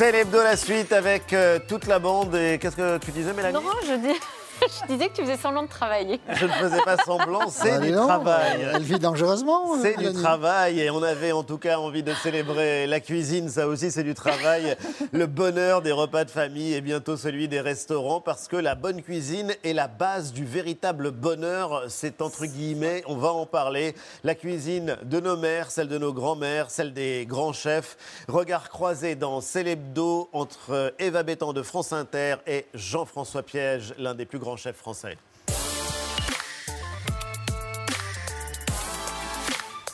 C'est l'hebdo la suite avec euh, toute la bande. Et qu'est-ce que tu disais, Mélanie? Non, je, dis... je disais que tu faisais semblant de travailler. Je ne faisais pas semblant, c'est Bah, du dis donc, travail. Elle vit dangereusement. C'est du travail et on avait en tout cas envie de célébrer la cuisine, ça aussi c'est du travail, le bonheur des repas de famille et bientôt celui des restaurants parce que la bonne cuisine est la base du véritable bonheur, c'est entre guillemets, on va en parler, la cuisine de nos mères, celle de nos grands-mères, celle des grands chefs, regard croisé dans Célébdo entre Eva Bétan de France Inter et Jean-François Piège, l'un des plus grands chefs français.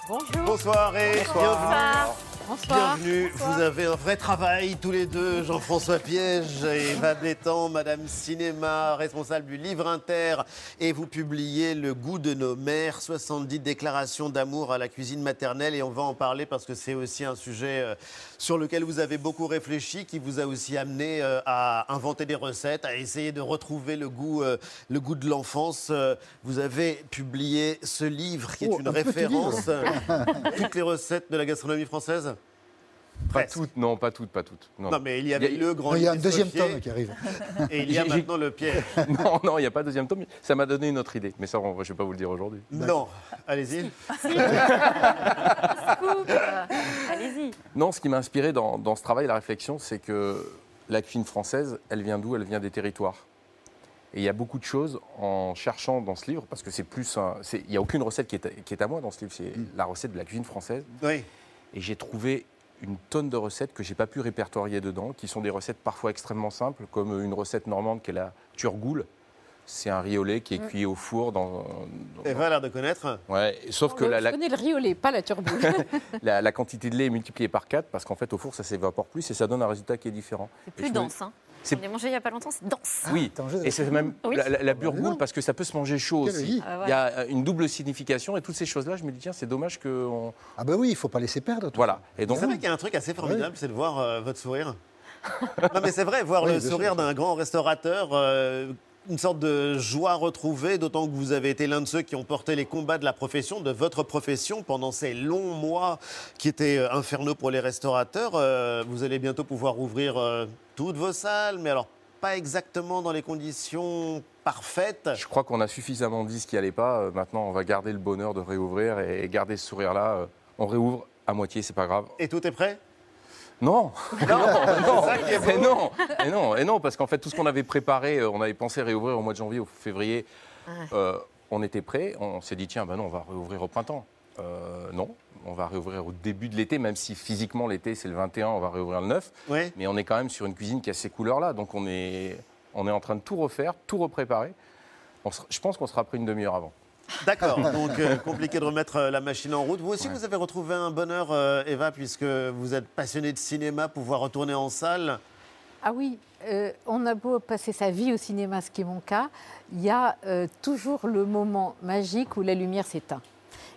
Bonjour. Bonsoir et bienvenue. Bonsoir. Bonsoir. Bienvenue, vous avez un vrai travail tous les deux, Jean-François Piège et Eva Bétan, Madame Cinéma, responsable du livre Inter, et vous publiez Le goût de nos mères, 70 déclarations d'amour à la cuisine maternelle, et on va en parler parce que c'est aussi un sujet euh, sur lequel vous avez beaucoup réfléchi, qui vous a aussi amené euh, à inventer des recettes, à essayer de retrouver le goût, euh, le goût de l'enfance. Vous avez publié ce livre qui est Oh, une référence, toutes les recettes de la gastronomie française Pas Presque. toutes, non, pas toutes, pas toutes. Non, Non, mais il y avait Il y a- le grand Il y a un deuxième tome qui arrive. Et il y a maintenant le piège. non, non, il n'y a pas de deuxième tome. Ça m'a donné une autre idée, mais ça, on- je ne vais pas vous le dire aujourd'hui. Non, allez-y. Allez-y. Non, ce qui m'a inspiré dans, dans ce travail, la réflexion, c'est que la cuisine française, elle vient d'où? Elle vient des territoires. Et il y a beaucoup de choses en cherchant dans ce livre, parce que c'est plus un- Il n'y a aucune recette qui est, à, qui est à moi dans ce livre, c'est la recette de la cuisine française. Oui. Et j'ai trouvé une tonne de recettes que j'ai pas pu répertorier dedans, qui sont des recettes parfois extrêmement simples, comme une recette normande qui est la turgoule. C'est un riz au lait qui est cuit au four dans. dans- Eva a l'air de connaître. Ouais, sauf que Oh, la, je la- connais le riolet, pas la turboule. la- la quantité de lait est multipliée par 4 parce qu'en fait au four ça s'évapore plus et ça donne un résultat qui est différent. C'est Et plus je me- dense. Hein. C'est- On l'a mangé il n'y a pas longtemps, c'est dense. Oui, je- et c'est même Oui. la, la- la bah, burgoule parce que ça peut se manger chaud aussi. Ah ouais. Il y a euh, une double signification et toutes ces choses-là, je me dis tiens c'est dommage que on- Ah ben oui, il faut pas laisser perdre. tout voilà. Et donc C'est vrai qu'il y a un truc assez formidable, c'est de voir euh, votre sourire. non, mais c'est vrai, voir Oui, le sourire sûr. d'un grand restaurateur, euh, une sorte de joie retrouvée, d'autant que vous avez été l'un de ceux qui ont porté les combats de la profession, de votre profession, pendant ces longs mois qui étaient euh, infernaux pour les restaurateurs. Euh, vous allez bientôt pouvoir ouvrir euh, toutes vos salles, mais alors pas exactement dans les conditions parfaites. Je crois qu'on a suffisamment dit ce qui allait pas. Maintenant, on va garder le bonheur de réouvrir et garder ce sourire-là. On réouvre à moitié, c'est pas grave. Et tout est prêt? Non, Non, c'est ça qui est beau. et non, et non, et non, parce qu'en fait, tout ce qu'on avait préparé, euh, on avait pensé réouvrir au mois de janvier ou février. euh, on était prêt. On s'est dit tiens, ben non, on va réouvrir au printemps. Euh, non, on va réouvrir au début de l'été, même si physiquement l'été c'est le 21, on va réouvrir le 9. Oui. Mais on est quand même sur une cuisine qui a ces couleurs-là, donc on est, on est en train de tout refaire, tout repréparer. On se- je pense qu'on sera pris une demi-heure avant. D'accord, donc euh, compliqué de remettre euh, la machine en route. Vous aussi, vous avez retrouvé un bonheur, euh, Eva, puisque vous êtes passionné de cinéma, pouvoir retourner en salle. ah oui, euh, on a beau passer sa vie au cinéma, ce qui est mon cas, il y a euh, toujours le moment magique où la lumière s'éteint.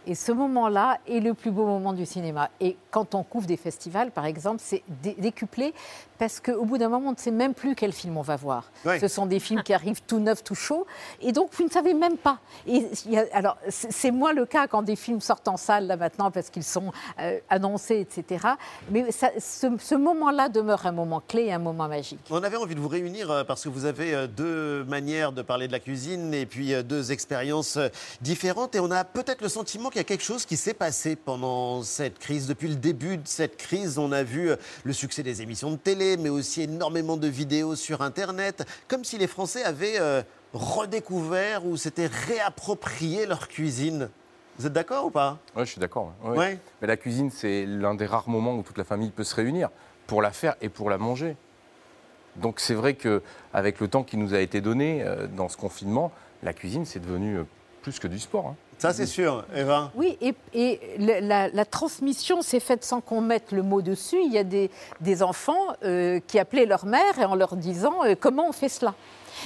Et ce moment-là est le plus beau moment du cinéma. Et quand on couvre des festivals, par exemple, c'est dé- décuplé parce qu'au bout d'un moment, on ne sait même plus quel film on va voir. Oui. Ce sont des films qui arrivent tout neufs, tout chauds. Et donc, vous ne savez même pas. Et a- alors, c'est moins le cas quand des films sortent en salle, là, maintenant, parce qu'ils sont euh, annoncés, etc. Mais ça- ce, ce moment-là demeure un moment clé un moment magique. On avait envie de vous réunir euh, parce que vous avez euh, deux manières de parler de la cuisine et puis deux expériences différentes. Et on a peut-être le sentiment qu'il y a quelque chose qui s'est passé pendant cette crise. Depuis le début de cette crise, on a vu euh, le succès des émissions de télé, mais aussi énormément de vidéos sur Internet, comme si les Français avaient euh, redécouvert ou s'étaient réapproprié leur cuisine. Vous êtes d'accord ou pas? Ouais, je suis d'accord. ouais. Ouais. Ouais. Mais la cuisine, c'est l'un des rares moments où toute la famille peut se réunir pour la faire et pour la manger. Donc c'est vrai que avec le temps qui nous a été donné euh, dans ce confinement, la cuisine c'est devenu euh, plus que du sport. hein. Ça, c'est sûr, Eva. Oui, et, la, transmission s'est faite sans qu'on mette le mot dessus. Il y a des, enfants euh, qui appelaient leur mère en leur disant euh, comment on fait cela?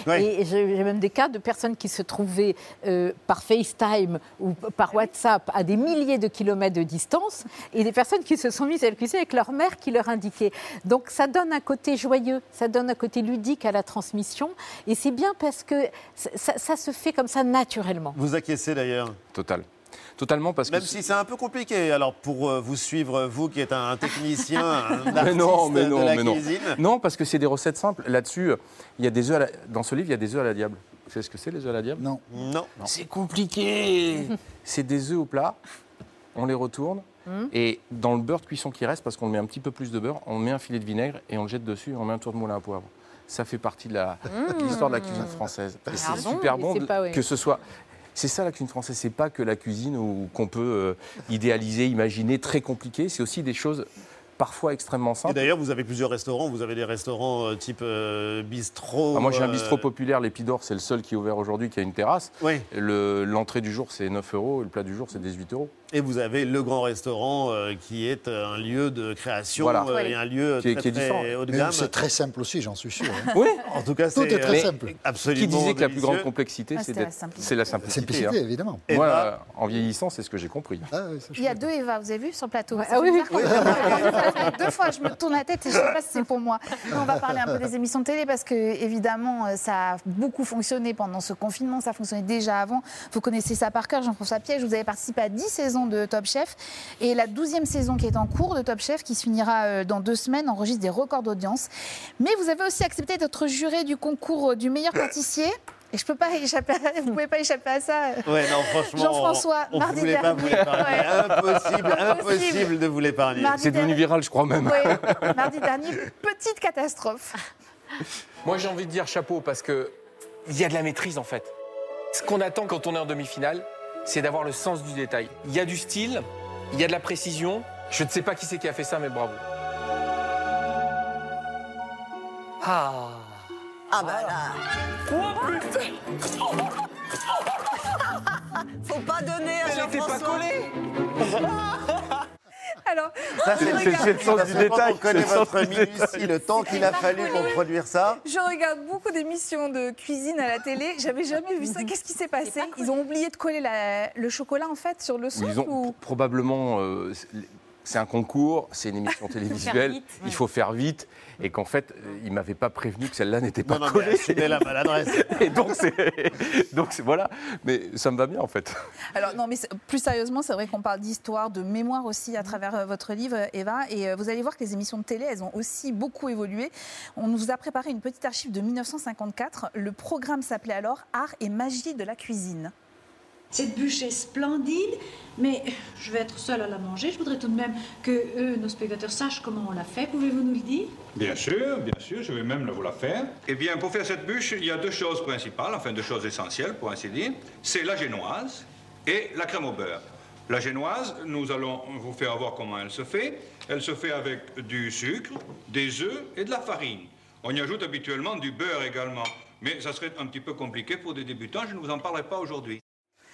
Oui. Et j'ai même des cas de personnes qui se trouvaient euh, par FaceTime ou par WhatsApp à des milliers de kilomètres de distance et des personnes qui se sont mises à la cuisine avec leur mère qui leur indiquait. Donc ça donne un côté joyeux, ça donne un côté ludique à la transmission et c'est bien parce que ça, ça- ça se fait comme ça naturellement. Vous acquiescez d'ailleurs? Total. Totalement parce Même que. si c'est un peu compliqué, alors pour euh, vous suivre, vous qui êtes un technicien, un Mais artiste non, mais de la mais non. cuisine. Non, parce que c'est des recettes simples. Là-dessus, euh, il y a des œufs la- dans ce livre, il y a des œufs à la diable. Vous savez ce que c'est les œufs à la diable? Non. Non. C'est compliqué. c'est des œufs au plat. On les retourne. Et dans le beurre de cuisson qui reste, parce qu'on met un petit peu plus de beurre, on met un filet de vinaigre et on le jette dessus et on met un tour de moulin à poivre. Ça fait partie de de l'histoire de la cuisine française. C'est Ah bon super bon c'est de- pas- ouais. que ce soit. C'est ça la cuisine française, c'est pas que la cuisine qu'on peut euh, idéaliser, imaginer, très compliqué. C'est aussi des choses parfois extrêmement Et simples. d'ailleurs, vous avez plusieurs restaurants. Vous avez des restaurants euh, type euh, bistrot. Ah, moi, j'ai un euh, bistrot populaire, l'Épidore, c'est le seul qui est ouvert aujourd'hui, qui a une terrasse. Oui. Le- L'entrée du jour, c'est 9 euros, et le plat du jour, c'est 18 euros. Et vous avez le grand restaurant euh, qui est euh, un lieu de création Voilà. euh, et un lieu Qui est- très, qui est très différent. haut de Mais gamme. c'est très simple aussi, j'en suis sûr. hein. Oui, En tout cas, Tout c'est est très simple. absolument qui disait que la plus grande complexité, Ah, c'est c'était la simplicité. c'est la simplicité. Simplicité, hein. évidemment. Moi, euh, en vieillissant, c'est ce que j'ai compris. Ah, oui, ça, je Il y a deux Eva, vous avez vu sur le plateau? Ah oui. Deux fois, je me tourne la tête et je ne sais pas si c'est pour moi. On va parler un peu des émissions de télé parce que, évidemment, ça a beaucoup fonctionné pendant ce confinement. Ça fonctionnait déjà avant. Vous connaissez ça par cœur, Jean-François Piège. Vous avez participé à 10 saisons de Top Chef. Et la 12e saison qui est en cours de Top Chef, qui se finira euh, dans deux semaines, enregistre des records d'audience. Mais vous avez aussi accepté d'être juré du concours euh, du meilleur pâtissier. Et je peux pas échapper à- vous pouvez pas échapper à ça. Ouais, non, franchement, Jean-François, on mardi voulait pas vous dernier. Ouais. Impossible, Impossible. de vous l'épargner. Mardi C'est devenu viral, je crois même. Mardi dernier, petite catastrophe. Moi, j'ai envie de dire chapeau parce que il y a de la maîtrise en fait. Ce qu'on attend quand on est en demi-finale, c'est d'avoir le sens du détail. Il y a du style, il y a de la précision. Je ne sais pas qui c'est qui a fait ça, mais bravo. Ah. Ah bah là. Faut pas donner à Elle n'était pas Jean-François. collée. Alors, Ça, c'est le sens du détail, On connaît votre minutie, le temps qu'il a fallu pour produire ça. je regarde beaucoup d'émissions de cuisine à la télé. J'avais jamais vu ça. Qu'est-ce qui s'est passé Ils ont oublié de coller la- le chocolat en fait sur le socle Ils ont ou... probablement. euh, c'est- un concours, c'est une émission télévisuelle, vite, il faut faire vite, et qu'en fait, euh, ils m'avaient pas prévenu que celle-là n'était pas Non, non, mais collée. assumez la maladresse. Et donc. Donc, voilà. Mais ça me va bien, en fait. Alors non, mais plus sérieusement, c'est vrai qu'on parle d'histoire, de mémoire aussi à travers euh, votre livre, Eva. Et euh, vous allez voir que les émissions de télé, elles ont aussi beaucoup évolué. On nous a préparé une petite archive de 1954. Le programme s'appelait alors Art et magie de la cuisine. Cette bûche est splendide, mais je vais être seule à la manger. Je voudrais tout de même que eux, nos spectateurs, sachent comment on l'a fait. Pouvez-vous nous le dire? Bien sûr, bien sûr, je vais même vous la faire. Eh bien, pour faire cette bûche, il y a deux choses principales, enfin deux choses essentielles, pour ainsi dire. C'est la génoise et la crème au beurre. La génoise, nous allons vous faire voir comment elle se fait. Elle se fait avec du sucre, des œufs et de la farine. On y ajoute habituellement du beurre également. Mais ça serait un petit peu compliqué pour des débutants, je ne vous en parlerai pas aujourd'hui.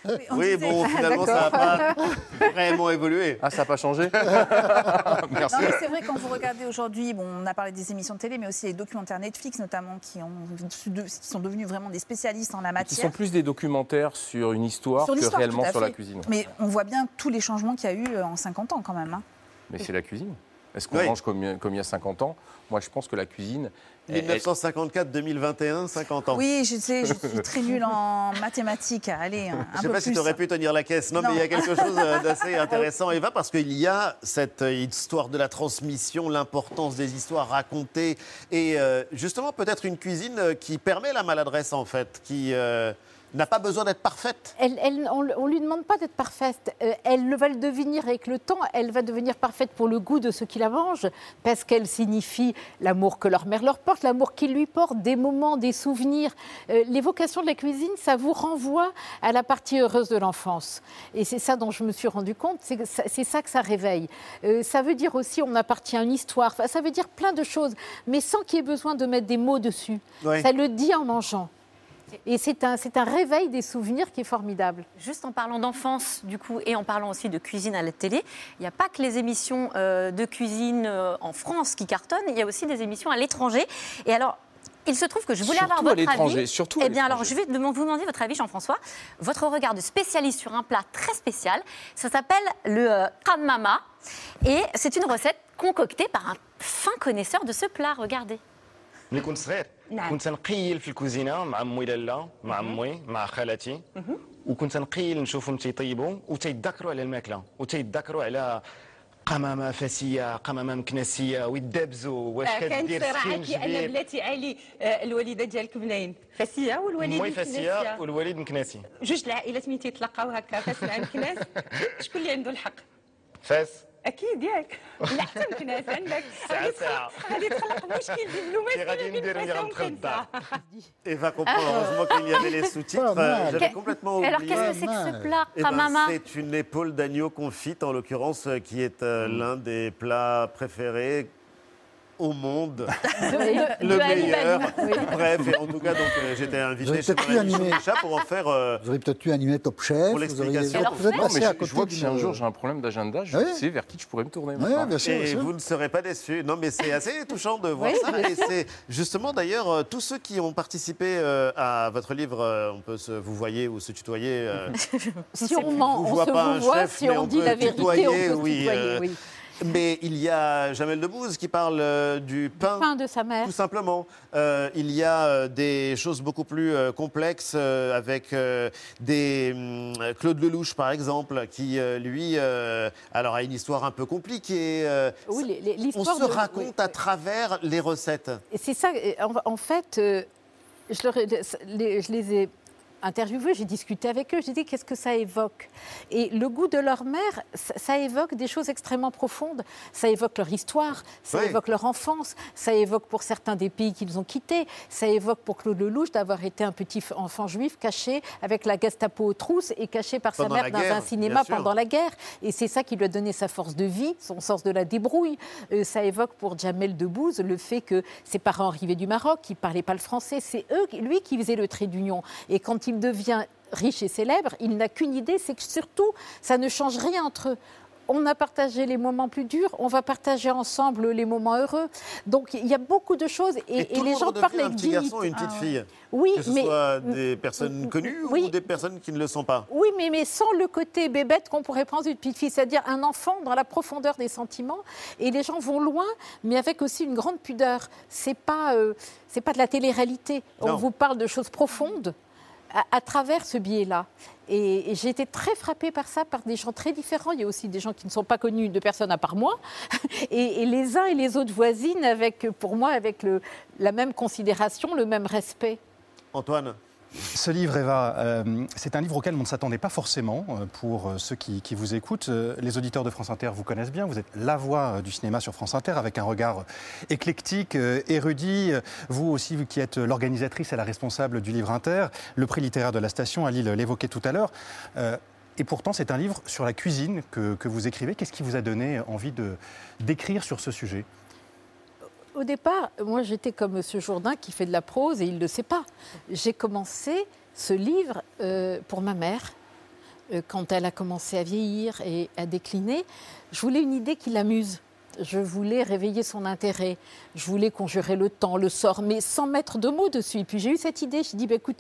Oui, disait- bon, finalement, ça n'a pas vraiment évolué. Ah, ça n'a pas changé Merci. Non, mais c'est vrai, quand vous regardez aujourd'hui, bon, on a parlé des émissions de télé, mais aussi les documentaires Netflix, notamment, qui, ont, qui sont devenus vraiment des spécialistes en la Qui matière. sont plus des documentaires sur une histoire Sur que réellement sur la cuisine. Mais on voit bien tous les changements qu'il y a eu euh, en 50 ans, quand même. hein. Mais c'est la cuisine. Est-ce qu'on Oui. mange comme, comme il y a 50 ans? Moi, je pense que la cuisine. elle- 1954, 2021, 50 ans. Oui, je sais, je suis très nulle en mathématiques. Allez, un, Je ne sais peu pas si tu aurais pu tenir la caisse. Non, Non. mais il y a quelque chose euh, d'assez intéressant, Eva, parce qu'il y a cette euh, histoire de la transmission, l'importance des histoires racontées, et euh, justement peut-être une cuisine qui permet la maladresse, en fait, qui euh, n'a pas besoin d'être parfaite. Elle, elle- on ne lui demande pas d'être parfaite. Euh, elle le va le devenir avec le temps. Elle va devenir parfaite pour le goût de ceux qui la mangent, parce qu'elle signifie l'amour que leur mère leur porte, l'amour qu'ils lui portent, des moments, des souvenirs. Euh, L'évocation de la cuisine, ça vous renvoie à la partie heureuse de l'enfance. Et c'est ça dont je me suis rendu compte, c'est ça- que ça réveille. Euh, ça veut dire aussi on appartient à une histoire. Ça veut dire plein de choses, mais sans qu'il y ait besoin de mettre des mots dessus. Ça le dit en mangeant. Et c'est un, c'est un réveil des souvenirs qui est formidable. Juste en parlant d'enfance, du coup, et en parlant aussi de cuisine à la télé, il n'y a pas que les émissions euh, de cuisine euh, en France qui cartonnent, il y a aussi des émissions à l'étranger. Et alors, il se trouve que je voulais Surtout avoir à votre l'étranger, avis. surtout à Eh bien, alors, je vais vous demander votre avis, Jean-François. Votre regard de spécialiste sur un plat très spécial. Ça s'appelle le euh. Et c'est une recette concoctée par un fin connaisseur de ce plat. Regardez. نعم. كنت نقيل في الكوزينة مع أمي لاله مع أمي مع خالاتي. وكنت نقيل نشوفهم تيطيبوا وتيتذكروا على الماكلة وتيتذكروا على قمامة فاسية قمامة مكنسية ويدابزوا واش آه، كدير سكين أنا بلاتي علي آه، الوالدة ديالك منين؟ فاسية والوالد امي فاسية. والوالد مكناسي جوج العائلات من تيتلاقاو هكا فاس مع مكناس شكون اللي عنده الحق؟ فاس. اكيد ياك لا حتى مكناس عندك ساعة غادي ساعة. تخلق- غادي تخلق مشكل دبلوماسي كي غادي ما بين ندير فاسة لي غنتخدع. ومكنسة. Eva comprend heureusement qu'il y avait les sous-titres. Pas mal. J'avais Que- complètement oublié. Alors, qu'est-ce que c'est que ce mal. plat, Eh ben, Kamama c'est une épaule d'agneau confite, en l'occurrence, euh, qui est euh, l'un des plats préférés au monde. De- le de meilleur. Oui. Bref, et en tout cas, donc, euh, j'étais invité chez animer. Chouchat pour en faire. euh, Vous auriez peut-être pu animer Top Chef. Pour vous, auriez, l'explication. vous êtes Non, passé mais à je, côté je vois que si un jour j'ai un problème d'agenda, je Oui. sais vers qui je pourrais me tourner Oui, maintenant. bien sûr. bien Et sûr. vous ne serez pas déçus. Non, mais c'est assez touchant de voir ça. Et c'est justement d'ailleurs euh, tous ceux qui ont participé euh, à votre livre, on peut se vous voyez ou se tutoyer. Si on ment, on se voit. Si on dit la vérité, on tutoyer, peut se oui, tutoyer. Mais il y a Jamel Debbouze qui parle euh, du pain. Pain de sa mère. Tout simplement. Euh, il y a euh, des choses beaucoup plus complexes avec des hum, Claude Lelouch par exemple, qui lui, alors a une histoire un peu compliquée. Oui, les- les- on se de- raconte oui. à travers les recettes. Et c'est ça, en, en fait, leur je les ai interviewés, j'ai discuté avec eux, j'ai dit qu'est-ce que ça évoque? Et le goût de leur mère, ça, ça évoque des choses extrêmement profondes. Ça évoque leur histoire, ça Oui. évoque leur enfance, ça évoque pour certains des pays qu'ils ont quittés, ça évoque pour Claude Lelouch d'avoir été un petit enfant juif caché avec la Gestapo aux trousses et caché par Pendant sa mère dans guerre, un cinéma pendant la guerre. Et c'est ça qui lui a donné sa force de vie, son sens de la débrouille. Euh, ça évoque pour Jamel Debbouze le fait que ses parents arrivaient du Maroc, qui ne parlaient pas le français. C'est eux, lui qui faisait le trait d'union. Et quand il devient riche et célèbre, il n'a qu'une idée, c'est que surtout, ça ne change rien entre eux. On a partagé les moments plus durs, on va partager ensemble les moments heureux. Donc il y a beaucoup de choses et, les gens parlent un avec petit garçon dignité. et une petite fille. Oui, que ce mais soit des personnes connues oui. ou des personnes qui ne le sont pas. oui, mais, mais sans le côté bébête qu'on pourrait prendre une petite fille, c'est-à-dire un enfant dans la profondeur des sentiments. Et les gens vont loin, mais avec aussi une grande pudeur. C'est pas, euh, c'est pas de la télé-réalité. On vous parle de choses profondes à, travers ce biais-là. Et, et j'ai été très frappée par ça, par des gens très différents. Il y a aussi des gens qui ne sont pas connus de personne à part moi. Et, les uns et les autres voisines, avec, pour moi, avec la même considération, le même respect. Antoine Ce livre, Eva, euh, c'est un livre auquel on ne s'attendait pas forcément euh, pour euh, ceux qui, vous écoutent. Les auditeurs de France Inter vous connaissent bien. Vous êtes la voix du cinéma sur France Inter avec un regard éclectique, érudit. Vous aussi, qui êtes l'organisatrice et la responsable du livre Inter, le prix littéraire de la station, Ali l'évoquait tout à l'heure. Et pourtant, c'est un livre sur la cuisine que, que vous écrivez. Qu'est-ce qui vous a donné envie d'écrire sur ce sujet? Au départ, moi j'étais comme M. Jourdain qui fait de la prose et il ne le sait pas. J'ai commencé ce livre euh, pour ma mère. Euh, quand elle a commencé à vieillir et à décliner, je voulais une idée qui l'amuse. Je voulais réveiller son intérêt. Je voulais conjurer le temps, le sort, mais sans mettre de mots dessus. Puis j'ai eu cette idée. Je dis, bah, écoute,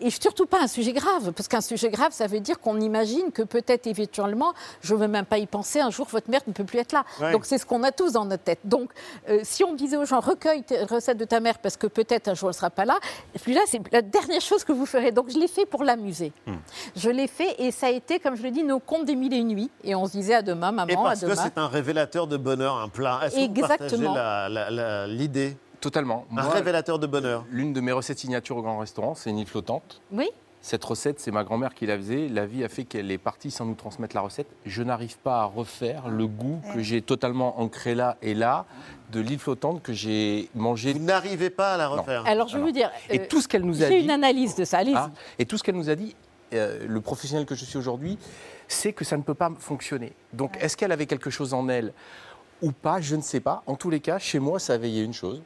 et surtout pas un sujet grave, parce qu'un sujet grave, ça veut dire qu'on imagine que peut-être éventuellement, je ne veux même pas y penser, un jour votre mère ne peut plus être là. Ouais. Donc c'est ce qu'on a tous dans notre tête. Donc euh, si on disait aux gens, recueille tes recettes de ta mère parce que peut-être un jour elle ne sera pas là, puis là c'est la dernière chose que vous ferez. Donc je l'ai fait pour l'amuser. Je l'ai fait et ça a été, comme je le dis, nos contes des mille et une nuits. Et on se disait à demain, Et maman, à parce que demain. c'est un révélateur de bonheur, un plat. Est-ce que vous partagez l'idée? Totalement. Un Moi, révélateur de bonheur. L'une de mes recettes signature au grand restaurant, c'est une île flottante. Oui. Cette recette, c'est ma grand-mère qui la faisait. La vie a fait qu'elle est partie sans nous transmettre la recette. Je n'arrive pas à refaire le goût que j'ai totalement ancré là et là de l'île flottante que j'ai mangé. Vous n'arrivez pas à la refaire. Alors je veux Alors. dire, Et euh, tout ce qu'elle nous a j'ai dit. une analyse de ça. Allez-y. Ah, et tout ce qu'elle nous a dit, euh, le professionnel que je suis aujourd'hui, c'est que ça ne peut pas fonctionner. Donc, est-ce qu'elle avait quelque chose en elle ou pas? Je ne sais pas. En tous les cas, chez moi, ça a veillé une chose.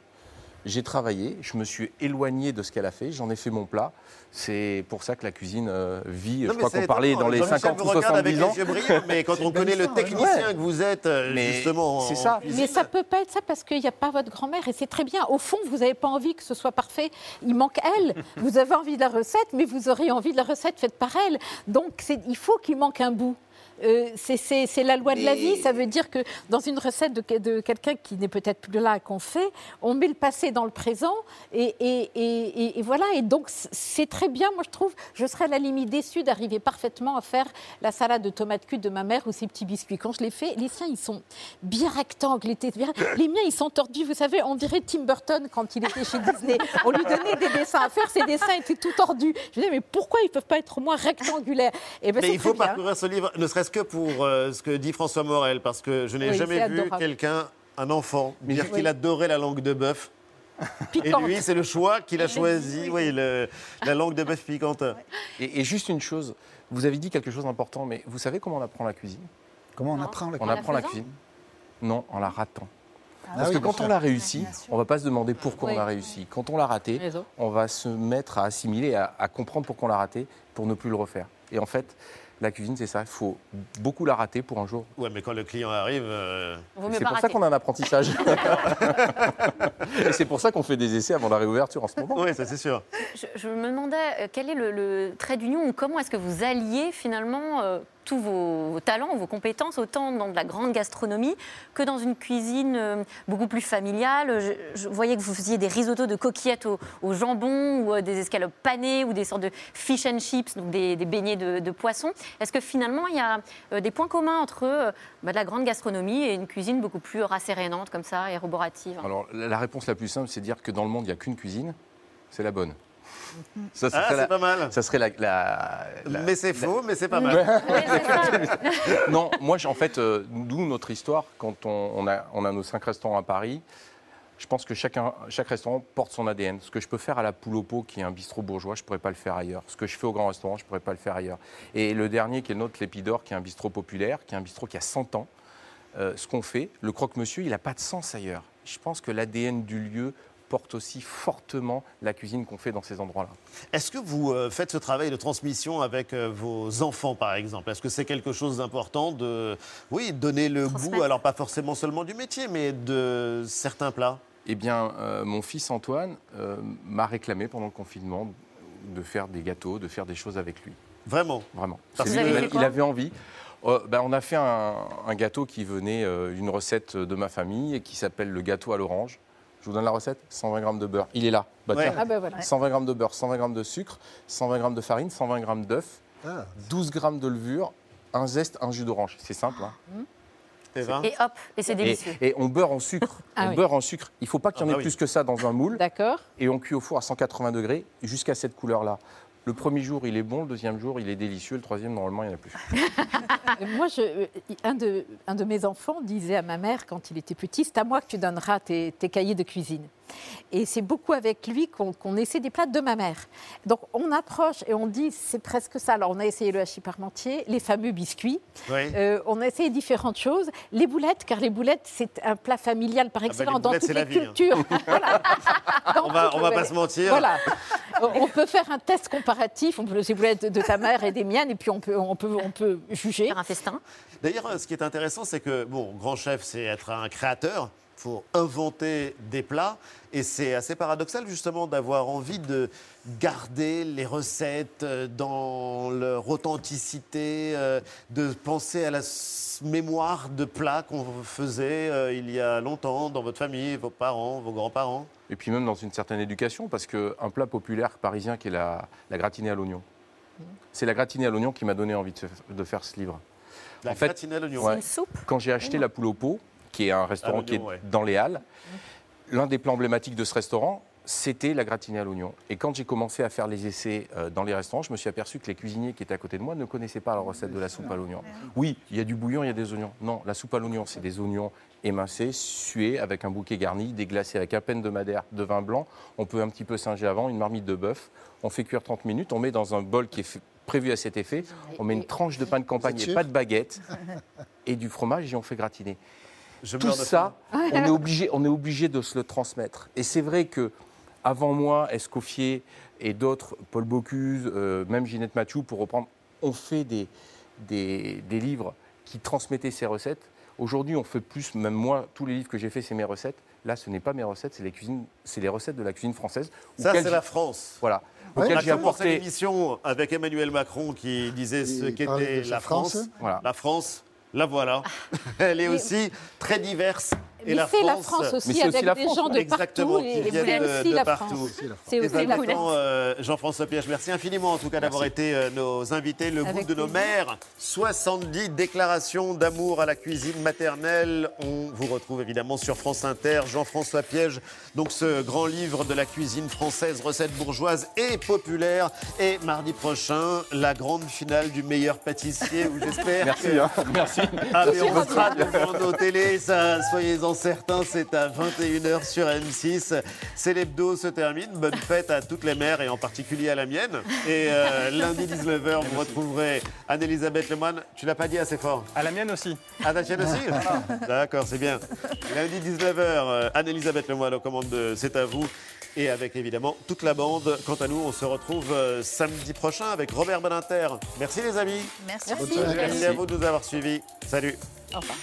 J'ai travaillé, je me suis éloigné de ce qu'elle a fait, j'en ai fait mon plat. C'est pour ça que la cuisine euh, vit. Non, je crois qu'on parlait dans les Jean-Michel 50 vous ou regarde avec 70 ans. les yeux brillants, mais quand on connaît le technicien que vous êtes, euh, Mais justement. c'est ça. cuisine. Mais ça peut pas être ça parce qu'il n'y a pas votre grand-mère et c'est très bien. Au fond, vous n'avez pas envie que ce soit parfait. Il manque elle. Vous avez envie de la recette, mais vous aurez envie de la recette faite par elle. Donc il faut qu'il manque un bout. Euh, c'est- la loi de la vie. Ça veut dire que dans une recette de, de quelqu'un qui n'est peut-être plus là qu'on fait, on met le passé dans le présent et, et- et- et- et voilà. Et donc c'est très bien. Moi je trouve, je serais à la limite déçue d'arriver parfaitement à faire la salade de tomates cuites de ma mère ou ses petits biscuits. Quand je les fais, les siens ils sont bien rectangles. bien- Les miens ils sont tordus. Vous savez, on dirait Tim Burton quand il était chez Disney. On lui donnait des dessins à faire, ses dessins étaient tout tordus. Je me disais mais pourquoi ils peuvent pas être au moins rectangulaires? Et ben, Mais il faut bien. parcourir ce livre, ne serait-ce que pour euh, ce que dit François Morel, parce que je n'ai Oui, jamais vu quelqu'un, un enfant, dire Oui. qu'il adorait la langue de bœuf. Et lui, c'est le choix qu'il a choisi, oui, le- la langue de bœuf piquante. Et, et juste une chose, vous avez dit quelque chose d'important, mais vous savez comment on apprend la cuisine? Comment on apprend la On apprend la cuisine Non, en la ratant. Ah Parce oui, que quand sûr. on l'a réussi, on va pas se demander pourquoi Oui. on a réussi. Quand on l'a raté, on va se mettre à assimiler, à, à comprendre pourquoi on l'a raté, pour ne plus le refaire. Et en fait, la cuisine, c'est ça. Il faut beaucoup la rater pour un jour. Ouais, mais quand le client arrive. euh, C'est pour ça qu'on a un apprentissage. Et c'est pour ça qu'on fait des essais avant la réouverture en ce moment. Oui, ça c'est sûr. Je, je me demandais euh, quel est le, le trait d'union ou comment est-ce que vous alliez finalement euh, tous vos, talents, vos compétences, autant dans de la grande gastronomie que dans une cuisine euh, beaucoup plus familiale. Je, voyais que vous faisiez des risottos de coquillettes au, jambon ou euh, des escalopes panées ou des sortes de fish and chips, donc des, beignets de, poisson. Est-ce que finalement il y a euh, des points communs entre bah, de la grande gastronomie et une cuisine beaucoup plus rassérénante comme ça, éroborative Alors, la la réponse la plus simple, c'est de dire que dans le monde, il n'y a qu'une cuisine, c'est la bonne. Ça, ça Ah, serait c'est la- pas mal. Ça serait la. la- la- Mais c'est faux, mais c'est pas mal. non, moi, en fait, euh, d'où notre histoire, quand on, on a, on a nos cinq restaurants à Paris, je pense que chacun, chaque restaurant porte son ADN. Ce que je peux faire à la Poule au Pot, qui est un bistrot bourgeois, je ne pourrais pas le faire ailleurs. Ce que je fais au grand restaurant, je ne pourrais pas le faire ailleurs. Et le dernier, qui est le nôtre, l'Épidore, qui est un bistrot populaire, qui est un bistrot qui a 100 ans, euh, ce qu'on fait, le croque-monsieur, il n'a pas de sens ailleurs. Je pense que l'ADN du lieu porte aussi fortement la cuisine qu'on fait dans ces endroits-là. Est-ce que vous euh, faites ce travail de transmission avec euh, vos enfants, par exemple? Est-ce que c'est quelque chose d'important de, oui, donner le goût, alors pas forcément seulement du métier, mais de certains plats? Eh bien, euh, mon fils Antoine euh, m'a réclamé pendant le confinement de faire des gâteaux, de faire des choses avec lui. Vraiment? Vraiment. Parce que- il, avait envie. Euh, ben, on a fait un, un gâteau qui venait euh, d'une recette de ma famille et qui s'appelle le gâteau à l'orange. Je vous donne la recette 120 grammes de beurre. Il est là. Bah, Ouais. tiens. Ah, bah, voilà. 120 grammes de beurre, 120 grammes de sucre, 120 grammes de farine, 120 grammes d'œuf, Ah. 12 grammes de levure, un zeste, un jus d'orange. C'est simple. hein. Et hop, et c'est délicieux. et on beurre en sucre. Ah on oui. beurre en sucre. Il ne faut pas qu'il y en Ah ait bah oui. plus que ça dans un moule. D'accord. Et on cuit au four à 180 degrés jusqu'à cette couleur-là. Le premier jour, il est bon. Le deuxième jour, il est délicieux. Le troisième, normalement, il n'y en a plus. Moi, euh, un, de, mes enfants disait à ma mère quand il était petit, c'est à moi que tu donneras tes cahiers de cuisine. Et c'est beaucoup avec lui qu'on essaie des plats de ma mère. Donc on approche et on dit c'est presque ça. Alors on a essayé le hachis parmentier, les fameux biscuits. Oui. Euh, on a essayé différentes choses. Les boulettes, car les boulettes c'est un plat familial par bah, les excellence dans toutes les hein. cultures. Voilà. Dans On va- on va pas se mentir. Voilà. On peut faire un test comparatif. On peut les boulettes de ta mère et des miennes et puis on peut on peut on peut juger. Faire un festin. D'ailleurs, ce qui est intéressant, c'est que, bon, grand chef, c'est être un créateur. Faut inventer des plats. Et c'est assez paradoxal, justement, d'avoir envie de garder les recettes euh, dans leur authenticité, euh, de penser à la mémoire de plats qu'on faisait euh, il y a longtemps dans votre famille, vos parents, vos grands-parents. Et puis même dans une certaine éducation, parce qu'un plat populaire parisien qui est la, la gratinée à l'oignon, c'est la gratinée à l'oignon qui m'a donné envie de, fa- de faire ce livre. La En fait, gratinée à l'oignon. ouais, C'est une soupe Quand j'ai acheté la poule au pot, qui est un restaurant qui est ouais. dans les Halles, l'un des plats emblématiques de ce restaurant, c'était la gratinée à l'oignon. Et quand j'ai commencé à faire les essais euh, dans les restaurants, je me suis aperçu que les cuisiniers qui étaient à côté de moi ne connaissaient pas la recette de la soupe à l'oignon. Oui, il y a du bouillon, il y a des oignons. Non, la soupe à l'oignon, c'est des oignons émincés, sués, avec un bouquet garni, déglacés avec à peine de madère, de vin blanc. On peut un petit peu singer avant, une marmite de bœuf. On fait cuire 30 minutes, on met dans un bol qui est fait- prévu à cet effet. On met une tranche de pain de campagne et pas de baguette et du fromage et on fait gratiner. Je Tout ça, on est, obligé, on est obligé de se le transmettre. Et c'est vrai que avant moi, Escoffier et d'autres, Paul Bocuse, euh, même Ginette Mathieu, pour reprendre, ont fait des, des, des livres qui transmettaient ces recettes. Aujourd'hui, on fait plus, même moi, tous les livres que j'ai faits, c'est mes recettes. Là, ce n'est pas mes recettes, c'est les, cuisines- c'est les recettes de la cuisine française. Ça, c'est la France. Voilà. On Auquel a j'ai apporté. l'émission avec Emmanuel Macron qui disait ce qu'était la France. France. Voilà. La France, la voilà. Elle est aussi très diverse. Et Mais la c'est la France, France Mais aussi, c'est aussi avec la des France, gens de Exactement, partout. qui Et viennent c'est de- aussi de la partout. France. C'est la France. Et aussi la maintenant, France. euh, Jean-François Piège, merci infiniment en tout cas d'avoir été euh, nos invités. Le Avec goût de nos mères, 70 déclarations d'amour à la cuisine maternelle. On vous retrouve évidemment sur France Inter. Jean-François Piège, donc ce grand livre de la cuisine française, recettes bourgeoises et populaires. Et mardi prochain, la grande finale du meilleur pâtissier où j'espère Merci, que- hein. merci. ah, mais on sera devant nos télés, ça, soyez-en certains, c'est à 21h sur M6. C'est l'hebdo se termine. Bonne fête à toutes les mères et en particulier à la mienne. Et euh, lundi 19h, vous retrouverez Anne-Elisabeth Lemoine. Tu l'as pas dit assez fort À la mienne aussi. Ah, la tienne aussi D'accord, c'est bien. Lundi 19h, euh, Anne-Elisabeth Lemoine aux commandes de C'est à vous. Et avec évidemment toute la bande. Quant à nous, on se retrouve euh, samedi prochain avec Robert Badinter. Merci les amis. Merci. Soirée. Merci à vous de nous avoir suivis. Salut. Au revoir.